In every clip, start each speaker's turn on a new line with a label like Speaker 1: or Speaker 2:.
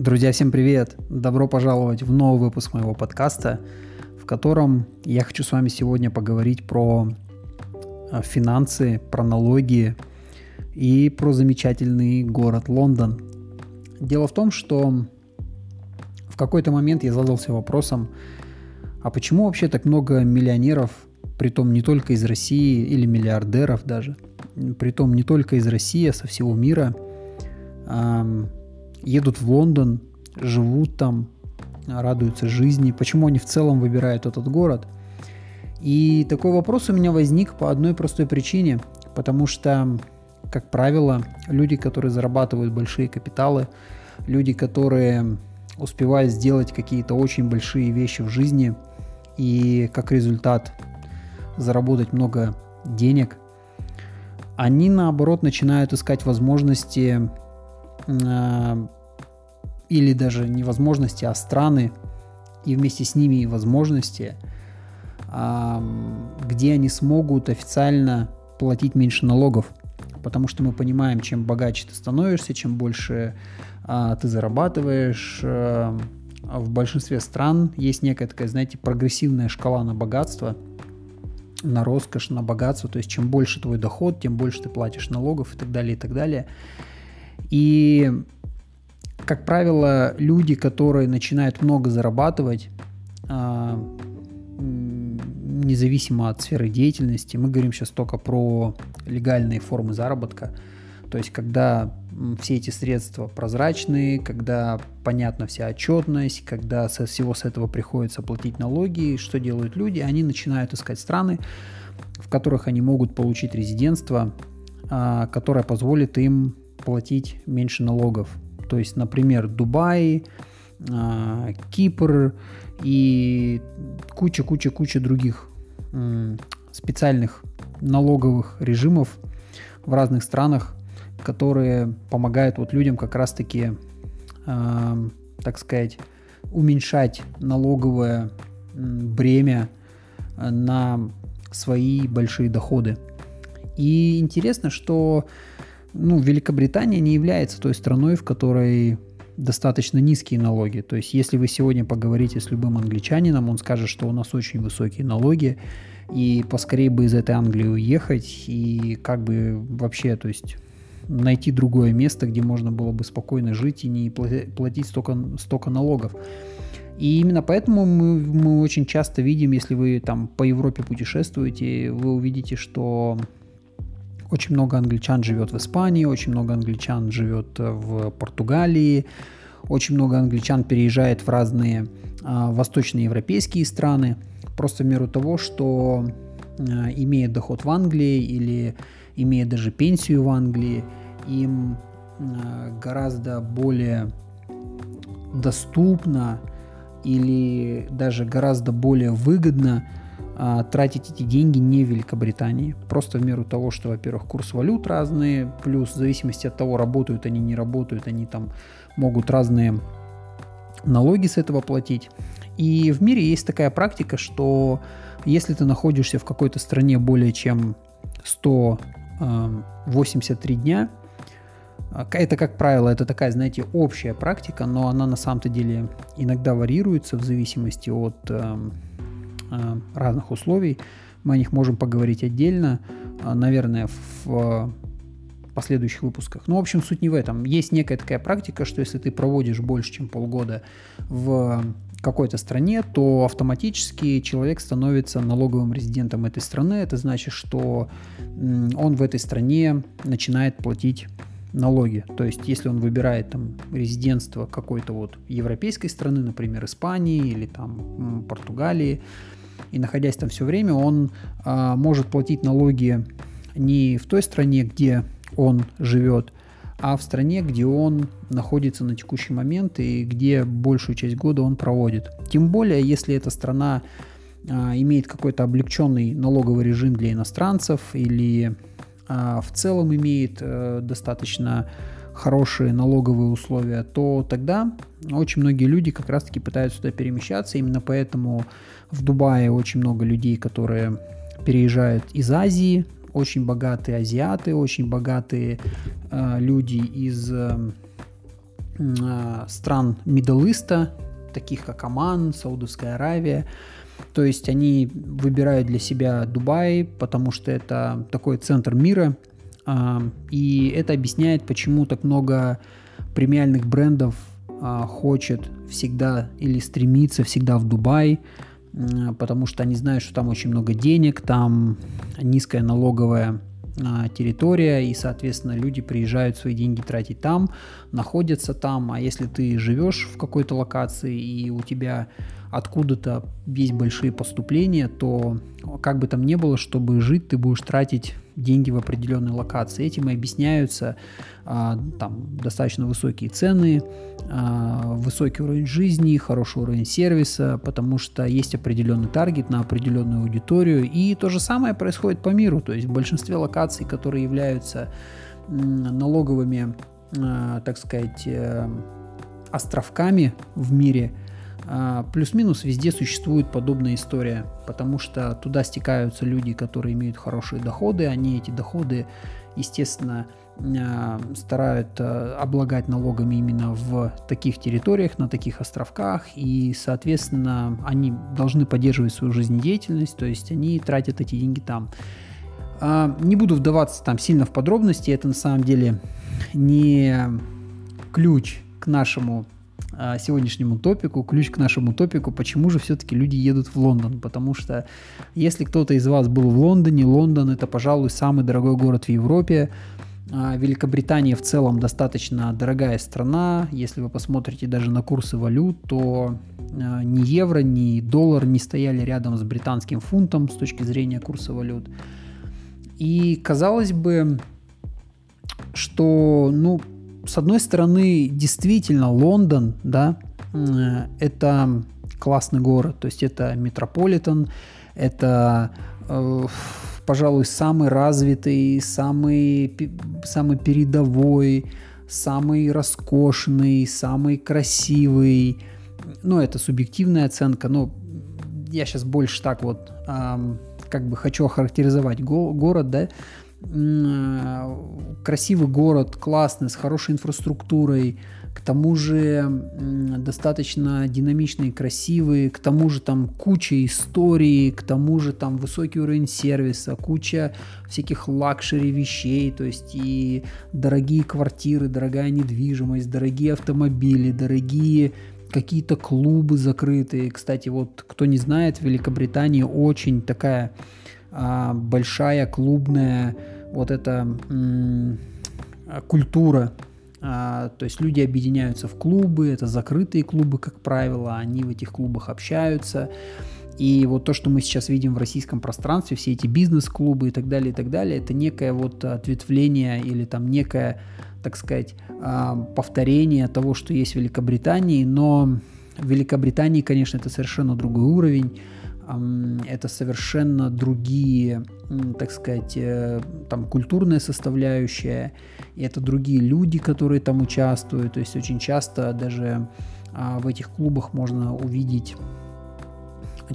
Speaker 1: Друзья, всем привет! Добро пожаловать в новый выпуск моего подкаста, в котором я хочу с вами сегодня поговорить про а, финансы, про налоги и про замечательный город Лондон. Дело в том, что в какой-то момент я задался вопросом, а почему вообще так много миллионеров, притом не только из России или миллиардеров даже, притом не только из России, а со всего мира, едут в Лондон, живут там, радуются жизни, почему они в целом выбирают этот город. И такой вопрос у меня возник по одной простой причине, потому что, как правило, люди, которые зарабатывают большие капиталы, люди, которые успевают сделать какие-то очень большие вещи в жизни и как результат заработать много денег, они наоборот начинают искать возможности или даже не возможности, а страны и вместе с ними и возможности, э, где они смогут официально платить меньше налогов. Потому что мы понимаем, чем богаче ты становишься, чем больше э, ты зарабатываешь. Э, в большинстве стран есть некая такая, знаете, прогрессивная шкала на богатство, на роскошь, на богатство. То есть чем больше твой доход, тем больше ты платишь налогов и так далее, и так далее. И, как правило, люди, которые начинают много зарабатывать, а, независимо от сферы деятельности, мы говорим сейчас только про легальные формы заработка, то есть когда все эти средства прозрачные, когда понятна вся отчетность, когда со всего с этого приходится платить налоги, что делают люди? Они начинают искать страны, в которых они могут получить резидентство, а, которое позволит им платить меньше налогов. То есть, например, Дубай, а, Кипр и куча-куча-куча других специальных налоговых режимов в разных странах, которые помогают вот людям как раз-таки, э, так сказать, уменьшать налоговое бремя на свои большие доходы. И интересно, что ну, Великобритания не является той страной, в которой достаточно низкие налоги. То есть, если вы сегодня поговорите с любым англичанином, он скажет, что у нас очень высокие налоги, и поскорее бы из этой Англии уехать, и как бы вообще, то есть найти другое место, где можно было бы спокойно жить и не платить столько, столько налогов. И именно поэтому мы, мы очень часто видим, если вы там по Европе путешествуете, вы увидите, что очень много англичан живет в Испании, очень много англичан живет в Португалии, очень много англичан переезжает в разные а, восточноевропейские страны, просто в меру того, что а, имеет доход в Англии или имея даже пенсию в Англии, им а, гораздо более доступно или даже гораздо более выгодно а, тратить эти деньги не в Великобритании. Просто в меру того, что, во-первых, курс валют разные, плюс в зависимости от того, работают они, не работают, они там могут разные налоги с этого платить. И в мире есть такая практика, что если ты находишься в какой-то стране более чем 183 дня, а, это, как правило, это такая, знаете, общая практика, но она на самом-то деле иногда варьируется в зависимости от эм, разных условий. Мы о них можем поговорить отдельно, э, наверное, в последующих выпусках. Но, в общем, суть не в этом. Есть некая такая практика, что если ты проводишь больше, чем полгода в какой-то стране, то автоматически человек становится налоговым резидентом этой страны. Это значит, что он в этой стране начинает платить налоги. То есть, если он выбирает там резидентство какой-то вот европейской страны, например, Испании или там Португалии, и находясь там все время, он а, может платить налоги не в той стране, где он живет, а в стране, где он находится на текущий момент и где большую часть года он проводит. Тем более, если эта страна а, имеет какой-то облегченный налоговый режим для иностранцев или а, в целом имеет а, достаточно хорошие налоговые условия, то тогда очень многие люди как раз-таки пытаются сюда перемещаться. Именно поэтому в Дубае очень много людей, которые переезжают из Азии, очень богатые азиаты, очень богатые э, люди из э, э, стран Middle East а, таких как Оман, Саудовская Аравия. То есть они выбирают для себя Дубай, потому что это такой центр мира, и это объясняет, почему так много премиальных брендов а, хочет всегда или стремится всегда в Дубай, потому что они знают, что там очень много денег, там низкая налоговая а, территория, и, соответственно, люди приезжают свои деньги тратить там, находятся там, а если ты живешь в какой-то локации и у тебя откуда-то есть большие поступления, то как бы там ни было, чтобы жить, ты будешь тратить деньги в определенной локации. Этим и объясняются а, там достаточно высокие цены, а, высокий уровень жизни, хороший уровень сервиса, потому что есть определенный таргет на определенную аудиторию. И то же самое происходит по миру. То есть в большинстве локаций, которые являются налоговыми, а, так сказать, э, островками в мире – плюс-минус везде существует подобная история, потому что туда стекаются люди, которые имеют хорошие доходы, они эти доходы, естественно, а, старают а, облагать налогами именно в таких территориях, на таких островках, и, соответственно, они должны поддерживать свою жизнедеятельность, то есть они тратят эти деньги там. Не буду вдаваться там сильно в подробности, это на самом деле не ключ к нашему а, сегодняшнему топику, ключ к нашему топику, почему же все-таки люди едут в Лондон. Потому что если кто-то из вас был в Лондоне, Лондон это, пожалуй, самый дорогой город в Европе. А, Великобритания в целом достаточно дорогая страна. Если вы посмотрите даже на курсы валют, то а, ни евро, ни доллар не стояли рядом с британским фунтом с точки зрения курса валют. И казалось бы, что, ну, с одной стороны, действительно, Лондон, да, э, это классный город, то есть это метрополитен, это, э, пожалуй, самый развитый, самый, самый передовой, самый роскошный, самый красивый. Ну, это субъективная оценка, но я сейчас больше так вот эм, как бы хочу охарактеризовать го- город, да, Э, красивый город, классный, с хорошей инфраструктурой, к тому же достаточно динамичный, красивый, к тому же там куча историй, к тому же там высокий уровень сервиса, куча всяких luxury вещей, то есть и дорогие квартиры, дорогая недвижимость, дорогие автомобили, дорогие какие-то клубы закрытые. Кстати, вот кто не знает, в Великобритании очень такая а, большая клубная вот эта культура. А, то есть люди объединяются в клубы, это закрытые клубы, как правило, они в этих клубах общаются. И вот то, что мы сейчас видим в российском пространстве, все эти бизнес-клубы и так далее, и так далее, это некое вот ответвление или там некое, так сказать, а, повторение того, что есть в Великобритании, но в Великобритании, конечно, это совершенно другой уровень это совершенно другие, так сказать, э, там культурная составляющая, и это другие люди, которые там участвуют, то есть очень часто даже а, в этих клубах можно увидеть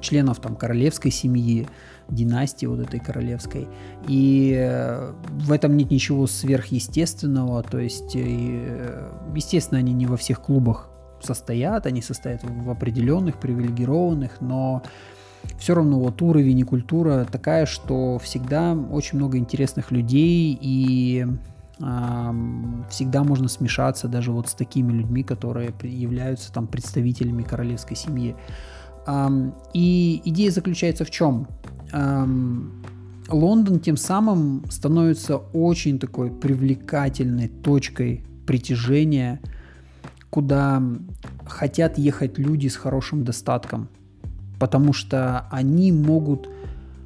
Speaker 1: членов там королевской семьи, династии вот этой королевской. И э, в этом нет ничего сверхъестественного, то есть, э, естественно, они не во всех клубах состоят, они состоят в определенных, привилегированных, но все равно вот уровень и культура такая, что всегда очень много интересных людей и всегда можно смешаться даже вот с такими людьми, которые являются там представителями королевской семьи. И идея заключается в чем? Лондон тем самым становится очень такой привлекательной точкой притяжения, куда хотят ехать люди с хорошим достатком – потому что они могут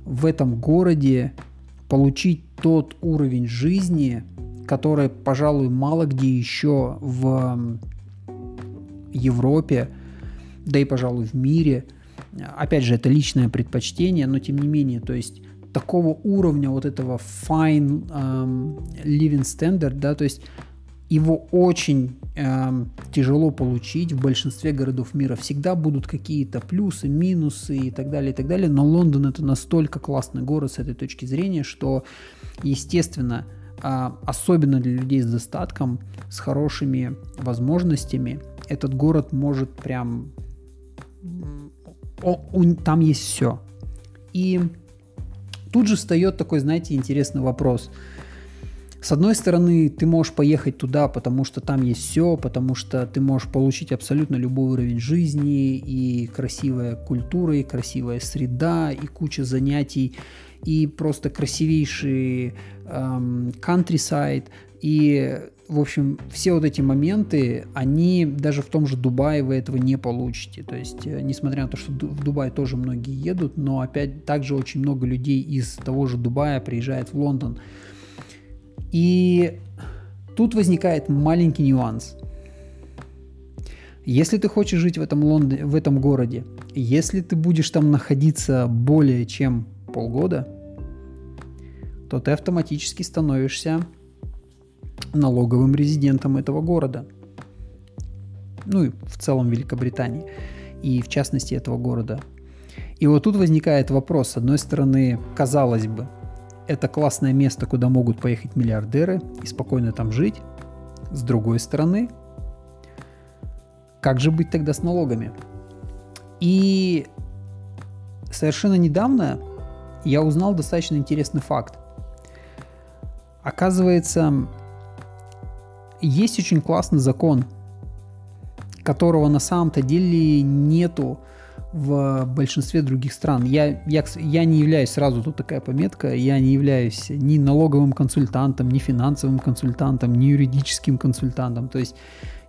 Speaker 1: в этом городе получить тот уровень жизни, который, пожалуй, мало где еще в Европе, да и, пожалуй, в мире. Опять же, это личное предпочтение, но тем не менее, то есть такого уровня вот этого fine um, living standard, да, то есть его очень э, тяжело получить в большинстве городов мира. Всегда будут какие-то плюсы, минусы и так далее, и так далее. Но Лондон это настолько классный город с этой точки зрения, что, естественно, а, особенно для людей с достатком, с хорошими возможностями, этот город может прям... О, он, там есть все. И тут же встает такой, знаете, интересный вопрос. С одной стороны, ты можешь поехать туда, потому что там есть все, потому что ты можешь получить абсолютно любой уровень жизни, и красивая культура, и красивая среда, и куча занятий, и просто красивейший эм, countryside, и, в общем, все вот эти моменты, они даже в том же Дубае вы этого не получите. То есть, э, несмотря на то, что в Дубай тоже многие едут, но опять также очень много людей из того же Дубая приезжает в Лондон. И тут возникает маленький нюанс. Если ты хочешь жить в этом, Лондоне, в этом городе, если ты будешь там находиться более чем полгода, то ты автоматически становишься налоговым резидентом этого города. Ну и в целом Великобритании. И в частности этого города. И вот тут возникает вопрос. С одной стороны, казалось бы, это классное место, куда могут поехать миллиардеры и спокойно там жить. С другой стороны, как же быть тогда с налогами? И совершенно недавно я узнал достаточно интересный факт. Оказывается, есть очень классный закон, которого на самом-то деле нету в большинстве других стран. Я, я, я не являюсь, сразу тут такая пометка, я не являюсь ни налоговым консультантом, ни финансовым консультантом, ни юридическим консультантом. То есть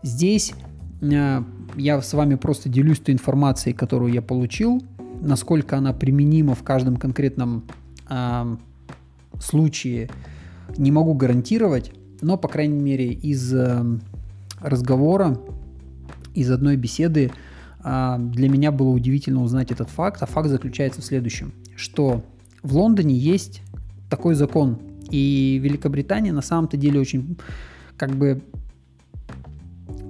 Speaker 1: здесь э, я с вами просто делюсь той информацией, которую я получил, насколько она применима в каждом конкретном э, случае, не могу гарантировать, но, по крайней мере, из э, разговора, из одной беседы для меня было удивительно узнать этот факт, а факт заключается в следующем, что в Лондоне есть такой закон, и Великобритания на самом-то деле очень как бы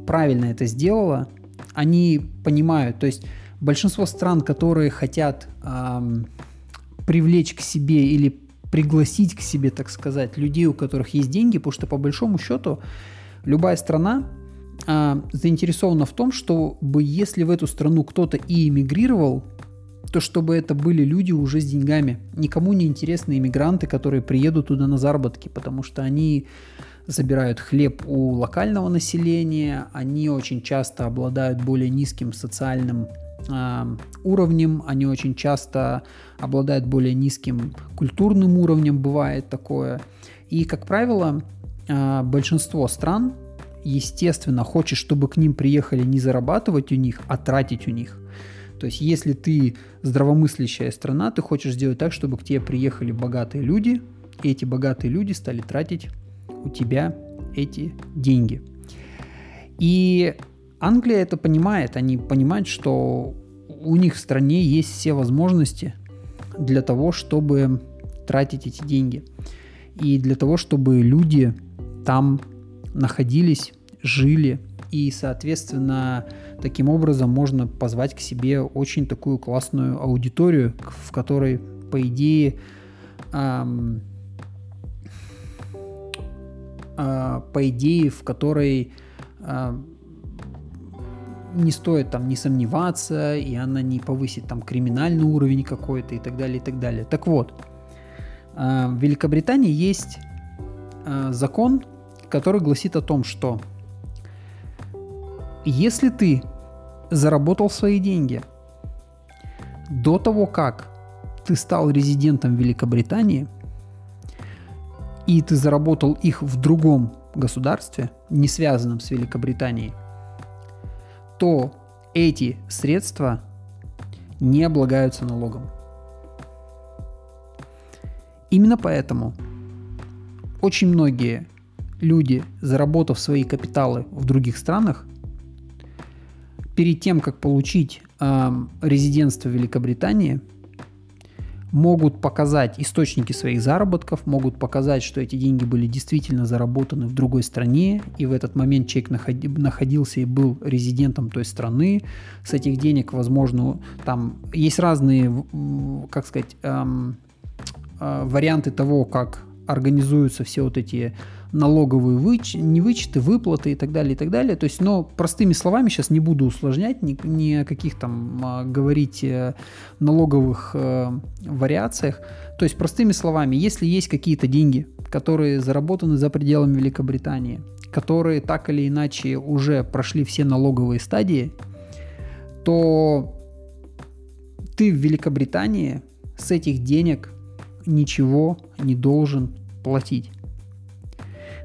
Speaker 1: правильно это сделала. Они понимают, то есть большинство стран, которые хотят эм, привлечь к себе или пригласить к себе, так сказать, людей, у которых есть деньги, потому что по большому счету любая страна а, заинтересована в том, чтобы если в эту страну кто-то и эмигрировал, то чтобы это были люди уже с деньгами. Никому не интересны иммигранты, которые приедут туда на заработки, потому что они забирают хлеб у локального населения, они очень часто обладают более низким социальным э, уровнем, они очень часто обладают более низким культурным уровнем, бывает такое. И, как правило, э, большинство стран естественно, хочешь, чтобы к ним приехали не зарабатывать у них, а тратить у них. То есть, если ты здравомыслящая страна, ты хочешь сделать так, чтобы к тебе приехали богатые люди, и эти богатые люди стали тратить у тебя эти деньги. И Англия это понимает, они понимают, что у них в стране есть все возможности для того, чтобы тратить эти деньги. И для того, чтобы люди там находились, жили, и, соответственно, таким образом можно позвать к себе очень такую классную аудиторию, в которой, по идее, эм, э, по идее, в которой э, не стоит там не сомневаться, и она не повысит там криминальный уровень какой-то и так далее, и так далее. Так вот, э, в Великобритании есть э, закон, который гласит о том, что если ты заработал свои деньги до того, как ты стал резидентом Великобритании, и ты заработал их в другом государстве, не связанном с Великобританией, то эти средства не облагаются налогом. Именно поэтому очень многие люди, заработав свои капиталы в других странах, перед тем, как получить э, резидентство Великобритании, могут показать источники своих заработков, могут показать, что эти деньги были действительно заработаны в другой стране, и в этот момент человек находи, находился и был резидентом той страны. С этих денег, возможно, там есть разные, как сказать, эм, э, варианты того, как организуются все вот эти налоговые выч... не вычеты, выплаты и так далее, и так далее. То есть, но простыми словами сейчас не буду усложнять, ни, ни о каких там а, говорить э, налоговых э, вариациях. То есть, простыми словами, если есть какие-то деньги, которые заработаны за пределами Великобритании, которые так или иначе уже прошли все налоговые стадии, то ты в Великобритании с этих денег ничего не должен платить.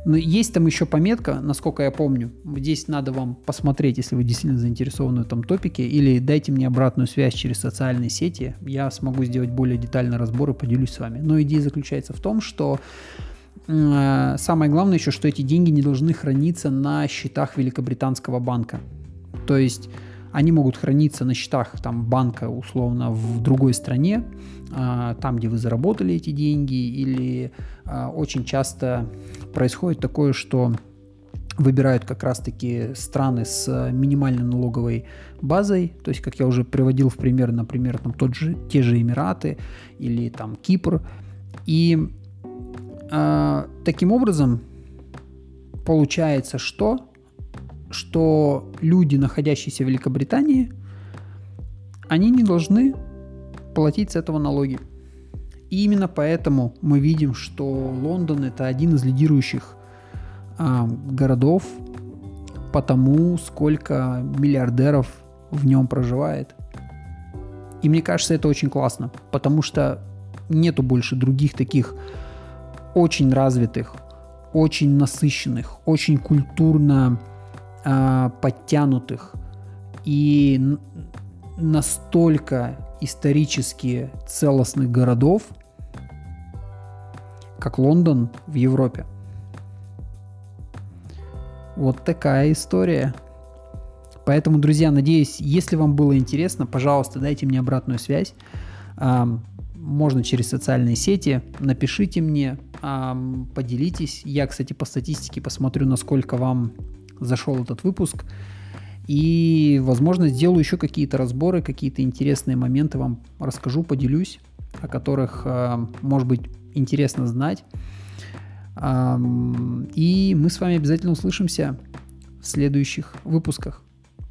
Speaker 1: Но есть там еще пометка, насколько я помню. Здесь надо вам посмотреть, если вы действительно заинтересованы в этом топике, или дайте мне обратную связь через социальные сети. Я смогу сделать более детальный разбор и поделюсь с вами. Но идея заключается в том, что э, самое главное еще, что эти деньги не должны храниться на счетах Великобританского банка. То есть они могут храниться на счетах там, банка условно в другой стране, а, там, где вы заработали эти деньги, или а, очень часто происходит такое, что выбирают как раз-таки страны с минимальной налоговой базой, то есть, как я уже приводил в пример, например, там тот же, те же Эмираты или там Кипр, и э, таким образом получается, что что люди, находящиеся в Великобритании, они не должны платить с этого налоги. И именно поэтому мы видим, что Лондон это один из лидирующих а, городов по тому, сколько миллиардеров в нем проживает. И мне кажется, это очень классно, потому что нету больше других таких очень развитых, очень насыщенных, очень культурно э, подтянутых и настолько исторически целостных городов, как Лондон в Европе. Вот такая история. Поэтому, друзья, надеюсь, если вам было интересно, пожалуйста, дайте мне обратную связь. Можно через социальные сети, напишите мне, поделитесь. Я, кстати, по статистике посмотрю, насколько вам зашел этот выпуск. И, возможно, сделаю еще какие-то разборы, какие-то интересные моменты вам расскажу, поделюсь, о которых, э, может быть, интересно знать. И мы с вами обязательно услышимся в следующих выпусках.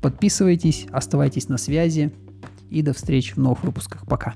Speaker 1: Подписывайтесь, оставайтесь на связи и до встречи в новых выпусках. Пока.